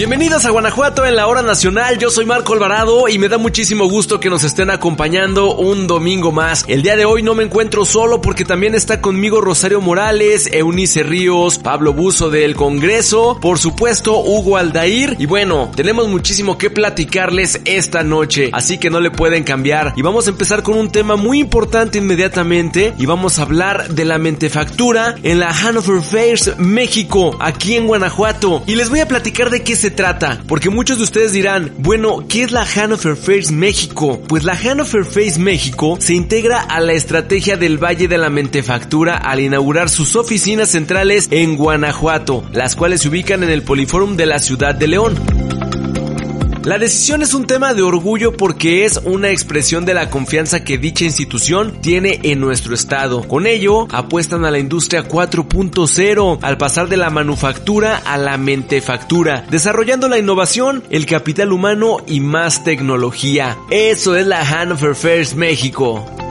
Bienvenidos a Guanajuato en la hora nacional, yo soy Marco Alvarado y me da muchísimo gusto que nos estén acompañando un domingo más. El día de hoy no me encuentro solo porque también está conmigo Rosario Morales, Eunice Ríos, Pablo Buzo del Congreso, por supuesto Hugo Aldair. Y bueno, tenemos muchísimo que platicarles esta noche, así que no le pueden cambiar. Y vamos a empezar con un tema muy importante inmediatamente y vamos a hablar de la mentefactura en la Hanover Fairs México, aquí en Guanajuato. Y les voy a platicar de qué se trata? Porque muchos de ustedes dirán, bueno, ¿qué es la Hanover Face México? Pues la Hanover Face México se integra a la estrategia del Valle de la Mentefactura al inaugurar sus oficinas centrales en Guanajuato, las cuales se ubican en el Poliforum de la ciudad de León. La decisión es un tema de orgullo porque es una expresión de la confianza que dicha institución tiene en nuestro estado. Con ello, apuestan a la industria 4.0 al pasar de la manufactura a la mentefactura, desarrollando la innovación, el capital humano y más tecnología. Eso es la Hanover Fairs México.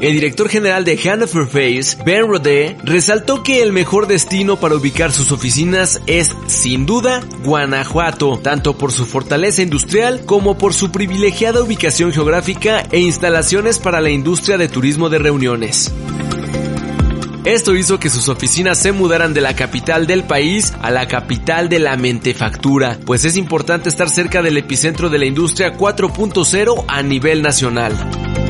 El director general de Hanover Face, Ben Rode, resaltó que el mejor destino para ubicar sus oficinas es, sin duda, Guanajuato, tanto por su fortaleza industrial como por su privilegiada ubicación geográfica e instalaciones para la industria de turismo de reuniones. Esto hizo que sus oficinas se mudaran de la capital del país a la capital de la mentefactura, pues es importante estar cerca del epicentro de la industria 4.0 a nivel nacional.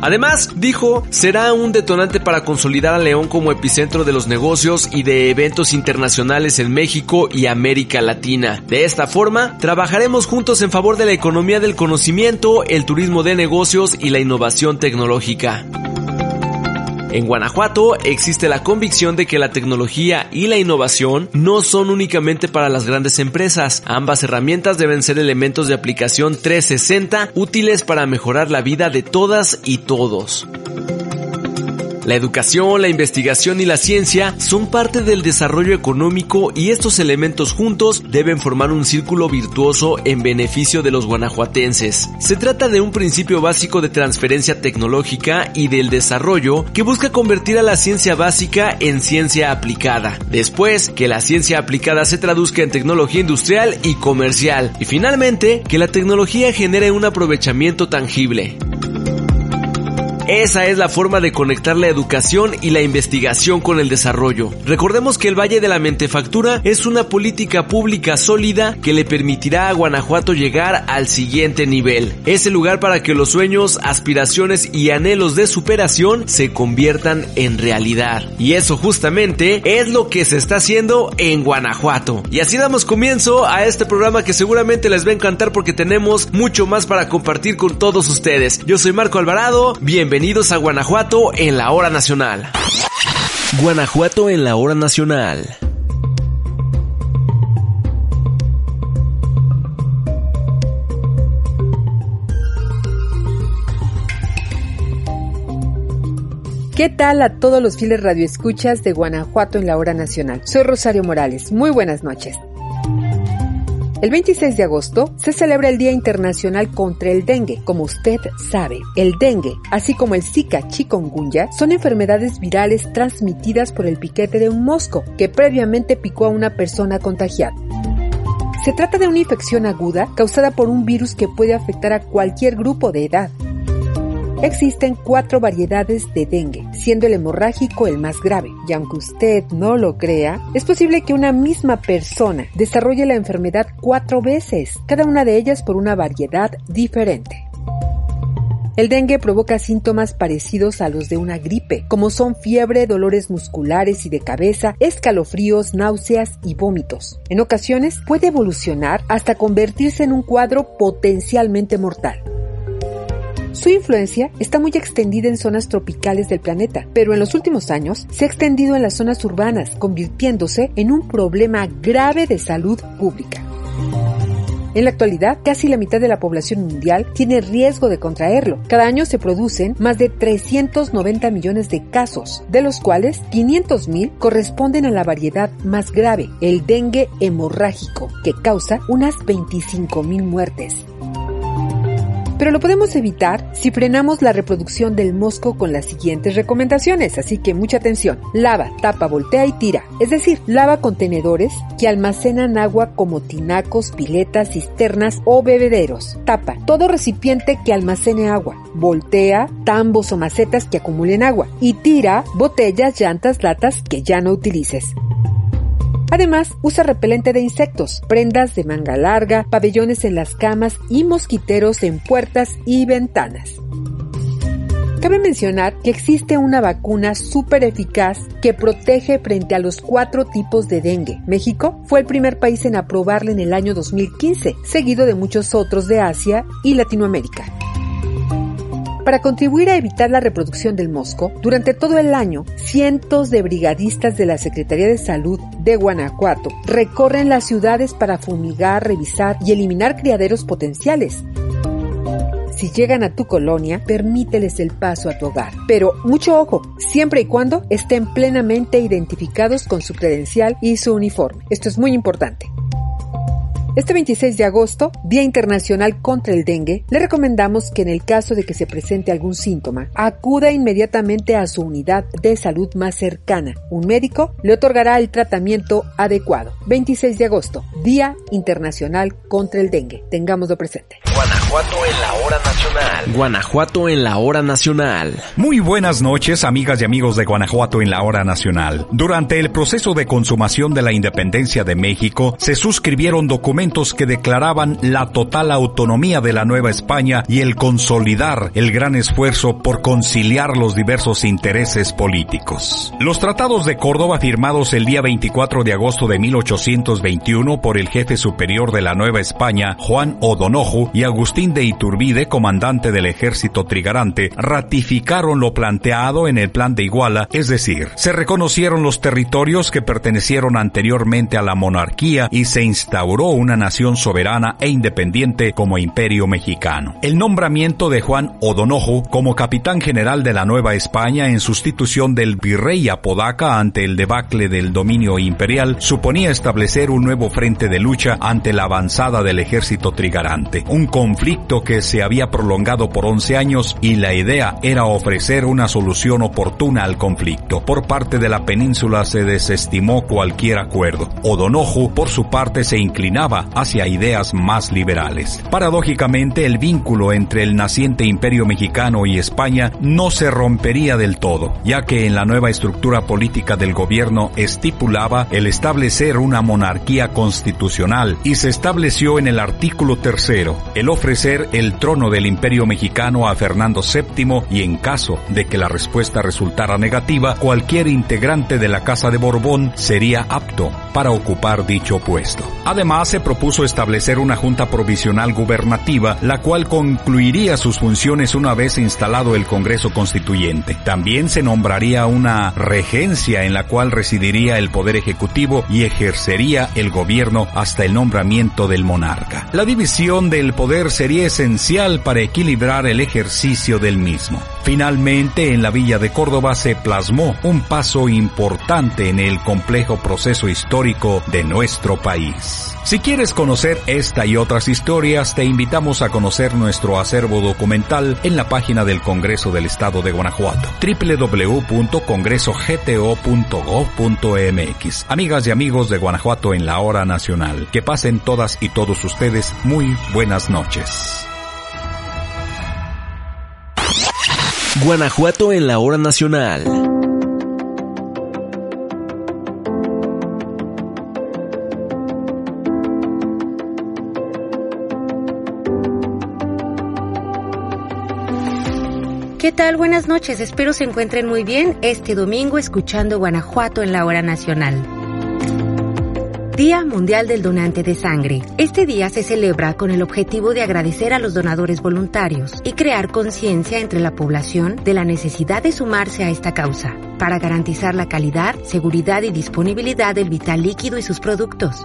Además, dijo, será un detonante para consolidar a León como epicentro de los negocios y de eventos internacionales en México y América Latina. De esta forma, trabajaremos juntos en favor de la economía del conocimiento, el turismo de negocios y la innovación tecnológica. En Guanajuato existe la convicción de que la tecnología y la innovación no son únicamente para las grandes empresas. Ambas herramientas deben ser elementos de aplicación 360 útiles para mejorar la vida de todas y todos. La educación, la investigación y la ciencia son parte del desarrollo económico y estos elementos juntos deben formar un círculo virtuoso en beneficio de los guanajuatenses. Se trata de un principio básico de transferencia tecnológica y del desarrollo que busca convertir a la ciencia básica en ciencia aplicada. Después, que la ciencia aplicada se traduzca en tecnología industrial y comercial. Y finalmente, que la tecnología genere un aprovechamiento tangible. Esa es la forma de conectar la educación y la investigación con el desarrollo. Recordemos que el Valle de la Mentefactura es una política pública sólida que le permitirá a Guanajuato llegar al siguiente nivel. Es el lugar para que los sueños, aspiraciones y anhelos de superación se conviertan en realidad. Y eso justamente es lo que se está haciendo en Guanajuato. Y así damos comienzo a este programa que seguramente les va a encantar porque tenemos mucho más para compartir con todos ustedes. Yo soy Marco Alvarado, bienvenido Bienvenidos a Guanajuato en la hora nacional. Guanajuato en la hora nacional. ¿Qué tal a todos los fieles radioescuchas de Guanajuato en la hora nacional? Soy Rosario Morales. Muy buenas noches. El 26 de agosto se celebra el Día Internacional contra el Dengue. Como usted sabe, el dengue, así como el Zika chikungunya, son enfermedades virales transmitidas por el piquete de un mosco que previamente picó a una persona contagiada. Se trata de una infección aguda causada por un virus que puede afectar a cualquier grupo de edad, Existen cuatro variedades de dengue, siendo el hemorrágico el más grave, y aunque usted no lo crea, es posible que una misma persona desarrolle la enfermedad cuatro veces, cada una de ellas por una variedad diferente. El dengue provoca síntomas parecidos a los de una gripe, como son fiebre, dolores musculares y de cabeza, escalofríos, náuseas y vómitos. En ocasiones puede evolucionar hasta convertirse en un cuadro potencialmente mortal. Su influencia está muy extendida en zonas tropicales del planeta, pero en los últimos años se ha extendido en las zonas urbanas, convirtiéndose en un problema grave de salud pública. En la actualidad, casi la mitad de la población mundial tiene riesgo de contraerlo. Cada año se producen más de 390 millones de casos, de los cuales 500 mil corresponden a la variedad más grave, el dengue hemorrágico, que causa unas 25 mil muertes. Pero lo podemos evitar si frenamos la reproducción del mosco con las siguientes recomendaciones, así que mucha atención. Lava, tapa, voltea y tira. Es decir, lava contenedores que almacenan agua como tinacos, piletas, cisternas o bebederos. Tapa, todo recipiente que almacene agua. Voltea, tambos o macetas que acumulen agua. Y tira, botellas, llantas, latas que ya no utilices. Además, usa repelente de insectos, prendas de manga larga, pabellones en las camas y mosquiteros en puertas y ventanas. Cabe mencionar que existe una vacuna súper eficaz que protege frente a los cuatro tipos de dengue. México fue el primer país en aprobarla en el año 2015, seguido de muchos otros de Asia y Latinoamérica. Para contribuir a evitar la reproducción del mosco, durante todo el año, cientos de brigadistas de la Secretaría de Salud de Guanajuato recorren las ciudades para fumigar, revisar y eliminar criaderos potenciales. Si llegan a tu colonia, permíteles el paso a tu hogar. Pero mucho ojo, siempre y cuando estén plenamente identificados con su credencial y su uniforme. Esto es muy importante. Este 26 de agosto, Día Internacional contra el Dengue, le recomendamos que en el caso de que se presente algún síntoma, acuda inmediatamente a su unidad de salud más cercana. Un médico le otorgará el tratamiento adecuado. 26 de agosto, Día Internacional contra el Dengue. Tengámoslo presente. Guanajuato en la hora nacional. Guanajuato en la hora nacional. Muy buenas noches, amigas y amigos de Guanajuato en la hora nacional. Durante el proceso de consumación de la independencia de México, se suscribieron documentos que declaraban la total autonomía de la Nueva España y el consolidar el gran esfuerzo por conciliar los diversos intereses políticos. Los tratados de Córdoba firmados el día 24 de agosto de 1821 por el jefe superior de la Nueva España, Juan O'Donoju, y Agustín de Iturbide, comandante del ejército trigarante, ratificaron lo planteado en el plan de Iguala, es decir, se reconocieron los territorios que pertenecieron anteriormente a la monarquía y se instauró una nación soberana e independiente como imperio mexicano. El nombramiento de Juan O'Donoju como capitán general de la Nueva España en sustitución del virrey Apodaca ante el debacle del dominio imperial suponía establecer un nuevo frente de lucha ante la avanzada del ejército trigarante, un conflicto que se había prolongado por 11 años y la idea era ofrecer una solución oportuna al conflicto. Por parte de la península se desestimó cualquier acuerdo. O'Donoju, por su parte, se inclinaba hacia ideas más liberales. Paradójicamente, el vínculo entre el naciente imperio mexicano y España no se rompería del todo, ya que en la nueva estructura política del gobierno estipulaba el establecer una monarquía constitucional y se estableció en el artículo tercero el ofrecer el trono del imperio mexicano a Fernando VII y en caso de que la respuesta resultara negativa, cualquier integrante de la Casa de Borbón sería apto para ocupar dicho puesto. Además, se propuso establecer una junta provisional gubernativa, la cual concluiría sus funciones una vez instalado el Congreso Constituyente. También se nombraría una regencia en la cual residiría el Poder Ejecutivo y ejercería el gobierno hasta el nombramiento del monarca. La división del poder sería esencial para equilibrar el ejercicio del mismo. Finalmente, en la villa de Córdoba se plasmó un paso importante en el complejo proceso histórico de nuestro país. Si quieres conocer esta y otras historias, te invitamos a conocer nuestro acervo documental en la página del Congreso del Estado de Guanajuato, www.congresogto.gov.mx. Amigas y amigos de Guanajuato en la hora nacional, que pasen todas y todos ustedes muy buenas noches. Guanajuato en la hora nacional. ¿Qué tal? Buenas noches, espero se encuentren muy bien este domingo escuchando Guanajuato en la hora nacional. Día Mundial del Donante de Sangre. Este día se celebra con el objetivo de agradecer a los donadores voluntarios y crear conciencia entre la población de la necesidad de sumarse a esta causa para garantizar la calidad, seguridad y disponibilidad del vital líquido y sus productos.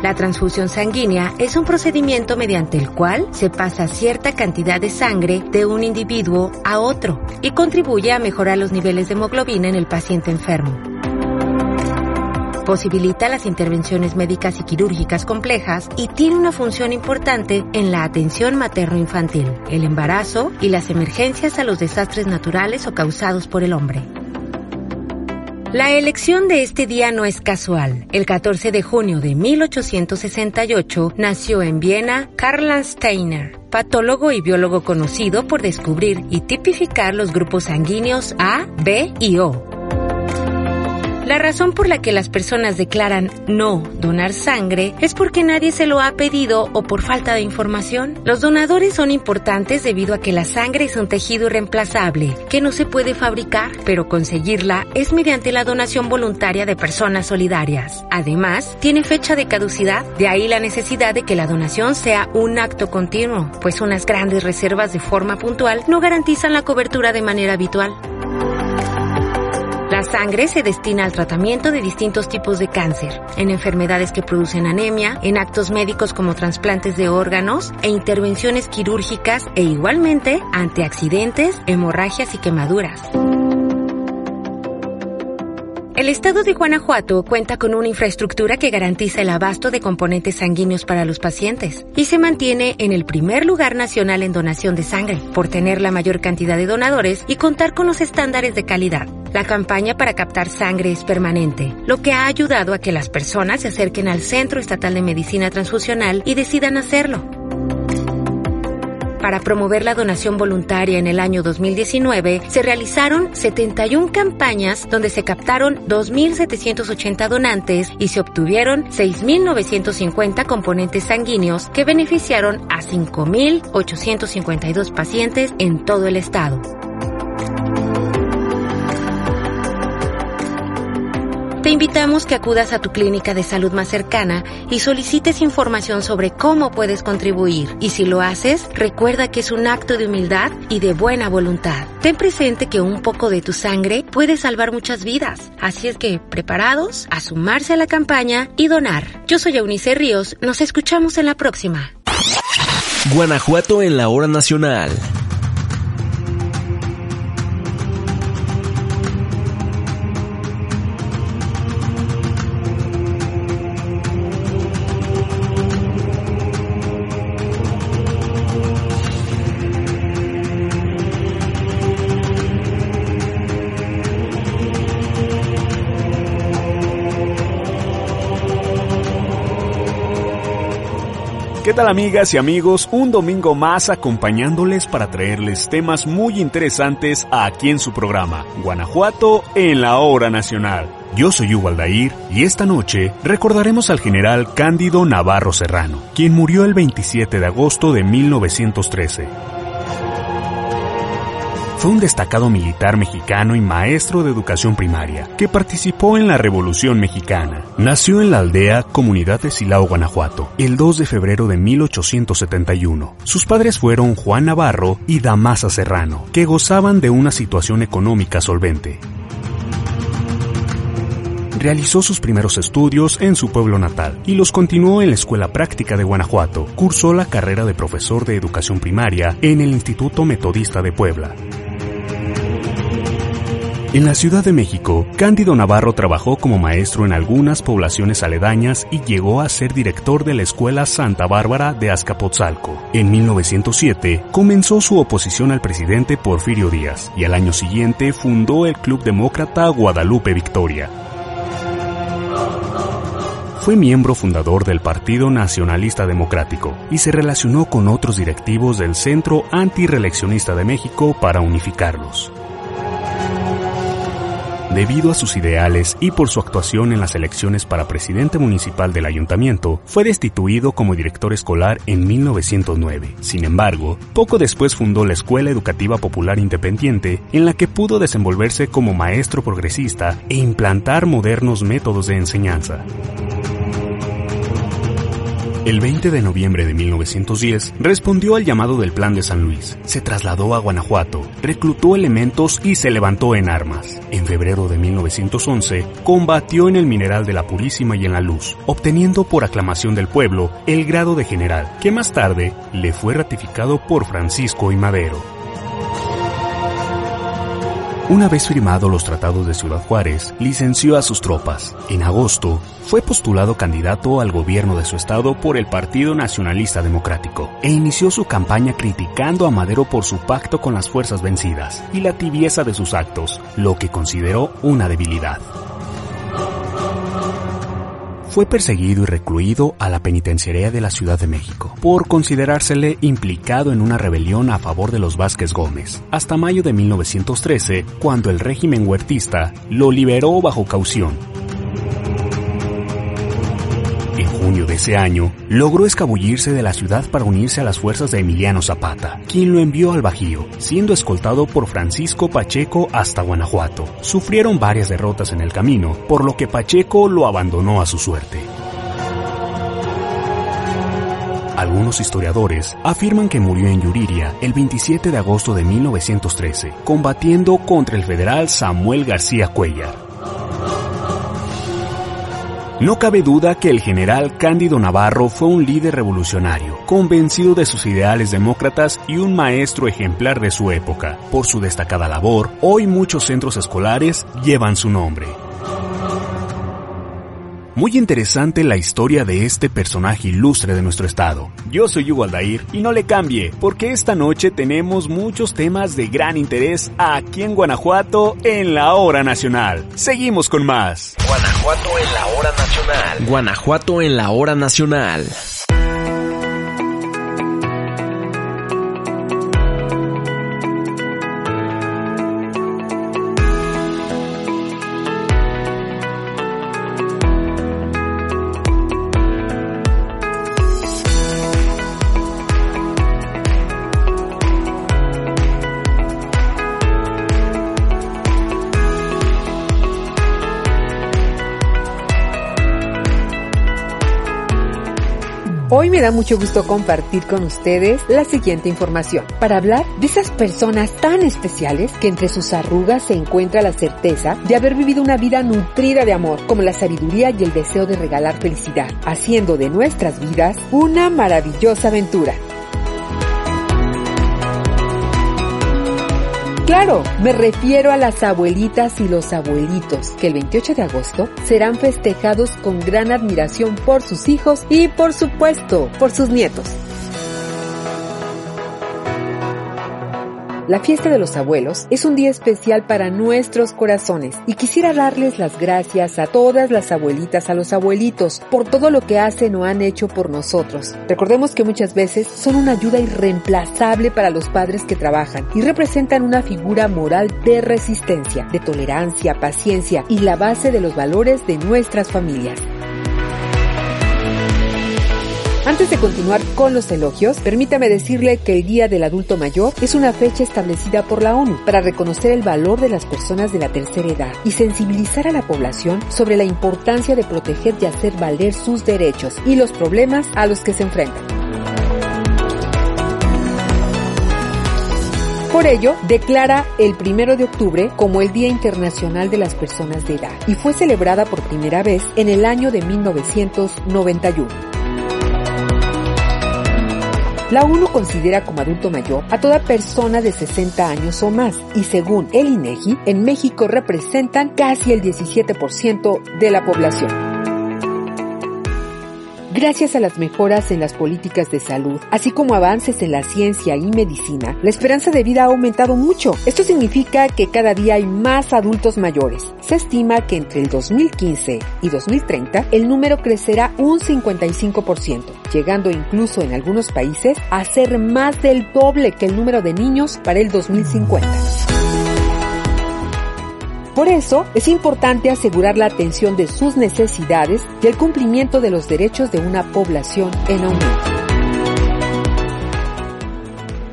La transfusión sanguínea es un procedimiento mediante el cual se pasa cierta cantidad de sangre de un individuo a otro y contribuye a mejorar los niveles de hemoglobina en el paciente enfermo. Posibilita las intervenciones médicas y quirúrgicas complejas y tiene una función importante en la atención materno-infantil, el embarazo y las emergencias a los desastres naturales o causados por el hombre. La elección de este día no es casual. El 14 de junio de 1868 nació en Viena Karl Steiner, patólogo y biólogo conocido por descubrir y tipificar los grupos sanguíneos A, B y O la razón por la que las personas declaran no donar sangre es porque nadie se lo ha pedido o por falta de información. Los donadores son importantes debido a que la sangre es un tejido irreemplazable que no se puede fabricar, pero conseguirla es mediante la donación voluntaria de personas solidarias. Además, tiene fecha de caducidad, de ahí la necesidad de que la donación sea un acto continuo, pues unas grandes reservas de forma puntual no garantizan la cobertura de manera habitual. Sangre se destina al tratamiento de distintos tipos de cáncer, en enfermedades que producen anemia, en actos médicos como trasplantes de órganos e intervenciones quirúrgicas e igualmente ante accidentes, hemorragias y quemaduras. El estado de Guanajuato cuenta con una infraestructura que garantiza el abasto de componentes sanguíneos para los pacientes y se mantiene en el primer lugar nacional en donación de sangre por tener la mayor cantidad de donadores y contar con los estándares de calidad. La campaña para captar sangre es permanente, lo que ha ayudado a que las personas se acerquen al Centro Estatal de Medicina Transfusional y decidan hacerlo para promover la donación voluntaria en el año 2019, se realizaron 71 campañas donde se captaron 2.780 donantes y se obtuvieron 6.950 componentes sanguíneos que beneficiaron a 5.852 pacientes en todo el estado. Invitamos que acudas a tu clínica de salud más cercana y solicites información sobre cómo puedes contribuir. Y si lo haces, recuerda que es un acto de humildad y de buena voluntad. Ten presente que un poco de tu sangre puede salvar muchas vidas. Así es que, preparados a sumarse a la campaña y donar. Yo soy Eunice Ríos, nos escuchamos en la próxima. Guanajuato en la hora nacional. ¿Qué tal amigas y amigos? Un domingo más acompañándoles para traerles temas muy interesantes aquí en su programa, Guanajuato en la hora nacional. Yo soy Hugo Aldair y esta noche recordaremos al general Cándido Navarro Serrano, quien murió el 27 de agosto de 1913. Fue un destacado militar mexicano y maestro de educación primaria, que participó en la Revolución Mexicana. Nació en la aldea Comunidad de Silao, Guanajuato, el 2 de febrero de 1871. Sus padres fueron Juan Navarro y Damasa Serrano, que gozaban de una situación económica solvente realizó sus primeros estudios en su pueblo natal y los continuó en la Escuela Práctica de Guanajuato. Cursó la carrera de profesor de educación primaria en el Instituto Metodista de Puebla. En la Ciudad de México, Cándido Navarro trabajó como maestro en algunas poblaciones aledañas y llegó a ser director de la Escuela Santa Bárbara de Azcapotzalco. En 1907 comenzó su oposición al presidente Porfirio Díaz y al año siguiente fundó el Club Demócrata Guadalupe Victoria. Fue miembro fundador del Partido Nacionalista Democrático y se relacionó con otros directivos del Centro Antireeleccionista de México para unificarlos. Debido a sus ideales y por su actuación en las elecciones para presidente municipal del ayuntamiento, fue destituido como director escolar en 1909. Sin embargo, poco después fundó la Escuela Educativa Popular Independiente, en la que pudo desenvolverse como maestro progresista e implantar modernos métodos de enseñanza. El 20 de noviembre de 1910 respondió al llamado del Plan de San Luis. Se trasladó a Guanajuato, reclutó elementos y se levantó en armas. En febrero de 1911 combatió en el Mineral de la Purísima y en la Luz, obteniendo por aclamación del pueblo el grado de general, que más tarde le fue ratificado por Francisco y Madero. Una vez firmados los tratados de Ciudad Juárez, licenció a sus tropas. En agosto, fue postulado candidato al gobierno de su estado por el Partido Nacionalista Democrático e inició su campaña criticando a Madero por su pacto con las fuerzas vencidas y la tibieza de sus actos, lo que consideró una debilidad fue perseguido y recluido a la penitenciaría de la Ciudad de México por considerársele implicado en una rebelión a favor de los Vázquez Gómez, hasta mayo de 1913, cuando el régimen huertista lo liberó bajo caución junio de ese año, logró escabullirse de la ciudad para unirse a las fuerzas de Emiliano Zapata, quien lo envió al Bajío, siendo escoltado por Francisco Pacheco hasta Guanajuato. Sufrieron varias derrotas en el camino, por lo que Pacheco lo abandonó a su suerte. Algunos historiadores afirman que murió en Yuriria el 27 de agosto de 1913, combatiendo contra el federal Samuel García Cuellar. No cabe duda que el general Cándido Navarro fue un líder revolucionario, convencido de sus ideales demócratas y un maestro ejemplar de su época. Por su destacada labor, hoy muchos centros escolares llevan su nombre. Muy interesante la historia de este personaje ilustre de nuestro estado. Yo soy Hugo Aldair y no le cambie, porque esta noche tenemos muchos temas de gran interés aquí en Guanajuato en la hora nacional. Seguimos con más. Guanajuato en la hora nacional. Guanajuato en la hora nacional. Me da mucho gusto compartir con ustedes la siguiente información para hablar de esas personas tan especiales que entre sus arrugas se encuentra la certeza de haber vivido una vida nutrida de amor, como la sabiduría y el deseo de regalar felicidad, haciendo de nuestras vidas una maravillosa aventura. Claro, me refiero a las abuelitas y los abuelitos, que el 28 de agosto serán festejados con gran admiración por sus hijos y por supuesto por sus nietos. La fiesta de los abuelos es un día especial para nuestros corazones y quisiera darles las gracias a todas las abuelitas, a los abuelitos, por todo lo que hacen o han hecho por nosotros. Recordemos que muchas veces son una ayuda irreemplazable para los padres que trabajan y representan una figura moral de resistencia, de tolerancia, paciencia y la base de los valores de nuestras familias. Antes de continuar con los elogios, permítame decirle que el Día del Adulto Mayor es una fecha establecida por la ONU para reconocer el valor de las personas de la tercera edad y sensibilizar a la población sobre la importancia de proteger y hacer valer sus derechos y los problemas a los que se enfrentan. Por ello, declara el primero de octubre como el Día Internacional de las Personas de Edad y fue celebrada por primera vez en el año de 1991. La ONU considera como adulto mayor a toda persona de 60 años o más y según el INEGI, en México representan casi el 17% de la población. Gracias a las mejoras en las políticas de salud, así como avances en la ciencia y medicina, la esperanza de vida ha aumentado mucho. Esto significa que cada día hay más adultos mayores. Se estima que entre el 2015 y 2030 el número crecerá un 55%, llegando incluso en algunos países a ser más del doble que el número de niños para el 2050. Por eso es importante asegurar la atención de sus necesidades y el cumplimiento de los derechos de una población en aumento.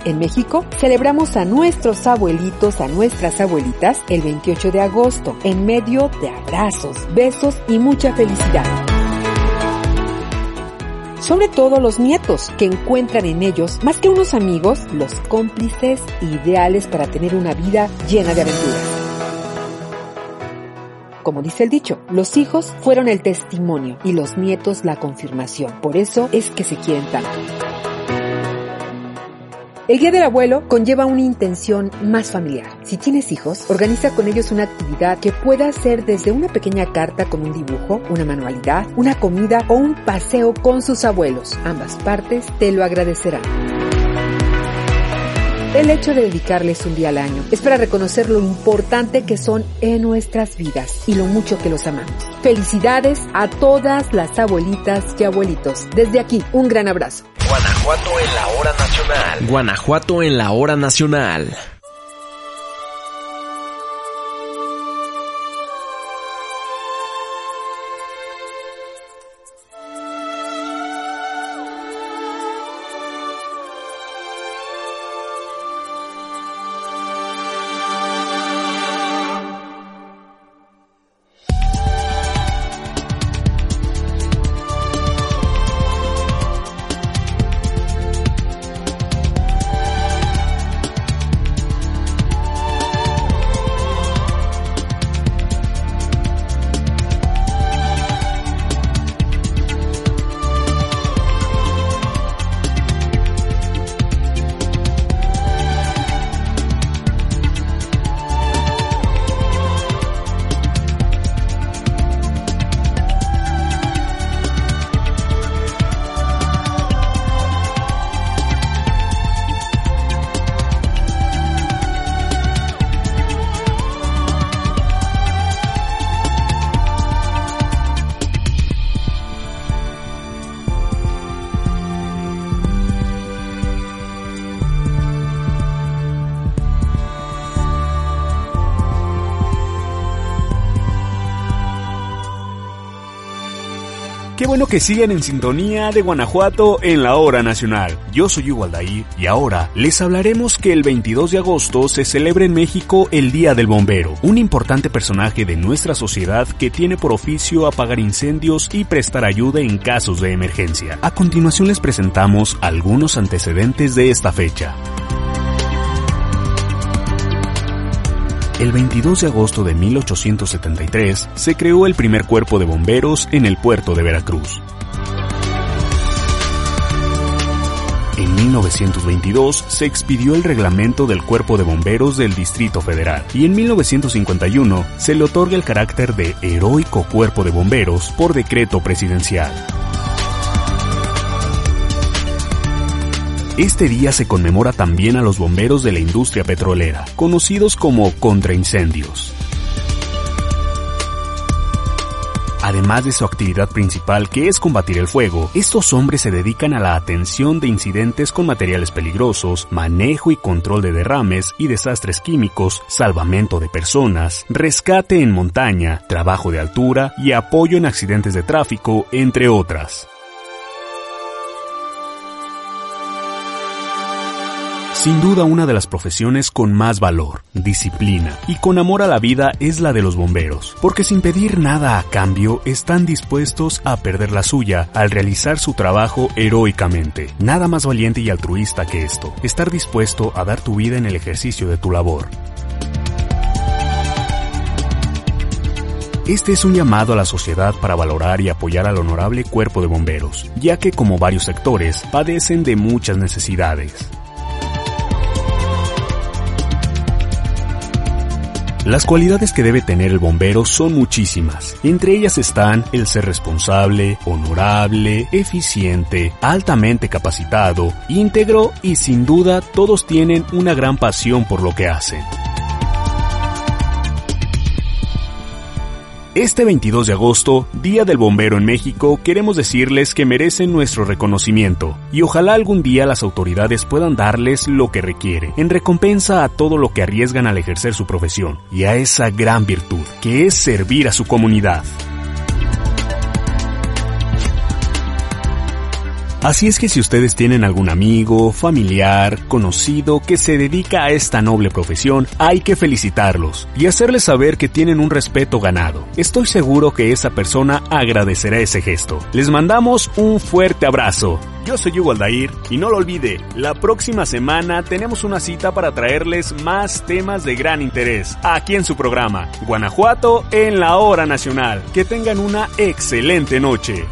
En México celebramos a nuestros abuelitos, a nuestras abuelitas, el 28 de agosto, en medio de abrazos, besos y mucha felicidad. Sobre todo los nietos, que encuentran en ellos, más que unos amigos, los cómplices ideales para tener una vida llena de aventuras. Como dice el dicho, los hijos fueron el testimonio y los nietos la confirmación. Por eso es que se quieren tanto. El Día del Abuelo conlleva una intención más familiar. Si tienes hijos, organiza con ellos una actividad que pueda ser desde una pequeña carta con un dibujo, una manualidad, una comida o un paseo con sus abuelos. Ambas partes te lo agradecerán. El hecho de dedicarles un día al año es para reconocer lo importante que son en nuestras vidas y lo mucho que los amamos. Felicidades a todas las abuelitas y abuelitos. Desde aquí, un gran abrazo. Guanajuato en la hora nacional. Guanajuato en la hora nacional. Bueno que sigan en sintonía de Guanajuato en la hora nacional. Yo soy Hugo y ahora les hablaremos que el 22 de agosto se celebra en México el Día del Bombero, un importante personaje de nuestra sociedad que tiene por oficio apagar incendios y prestar ayuda en casos de emergencia. A continuación les presentamos algunos antecedentes de esta fecha. El 22 de agosto de 1873 se creó el primer cuerpo de bomberos en el puerto de Veracruz. En 1922 se expidió el reglamento del Cuerpo de Bomberos del Distrito Federal y en 1951 se le otorga el carácter de heroico Cuerpo de Bomberos por decreto presidencial. Este día se conmemora también a los bomberos de la industria petrolera, conocidos como contraincendios. Además de su actividad principal que es combatir el fuego, estos hombres se dedican a la atención de incidentes con materiales peligrosos, manejo y control de derrames y desastres químicos, salvamento de personas, rescate en montaña, trabajo de altura y apoyo en accidentes de tráfico, entre otras. Sin duda una de las profesiones con más valor, disciplina y con amor a la vida es la de los bomberos, porque sin pedir nada a cambio están dispuestos a perder la suya al realizar su trabajo heroicamente. Nada más valiente y altruista que esto, estar dispuesto a dar tu vida en el ejercicio de tu labor. Este es un llamado a la sociedad para valorar y apoyar al honorable cuerpo de bomberos, ya que como varios sectores padecen de muchas necesidades. Las cualidades que debe tener el bombero son muchísimas. Entre ellas están el ser responsable, honorable, eficiente, altamente capacitado, íntegro y sin duda todos tienen una gran pasión por lo que hacen. Este 22 de agosto, Día del Bombero en México, queremos decirles que merecen nuestro reconocimiento y ojalá algún día las autoridades puedan darles lo que requiere, en recompensa a todo lo que arriesgan al ejercer su profesión y a esa gran virtud, que es servir a su comunidad. Así es que si ustedes tienen algún amigo, familiar, conocido que se dedica a esta noble profesión, hay que felicitarlos y hacerles saber que tienen un respeto ganado. Estoy seguro que esa persona agradecerá ese gesto. Les mandamos un fuerte abrazo. Yo soy Hugo Aldair y no lo olvide, la próxima semana tenemos una cita para traerles más temas de gran interés aquí en su programa, Guanajuato en la hora nacional. Que tengan una excelente noche.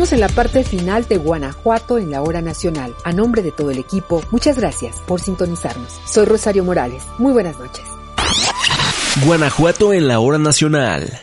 En la parte final de Guanajuato en la hora nacional. A nombre de todo el equipo, muchas gracias por sintonizarnos. Soy Rosario Morales. Muy buenas noches. Guanajuato en la hora nacional.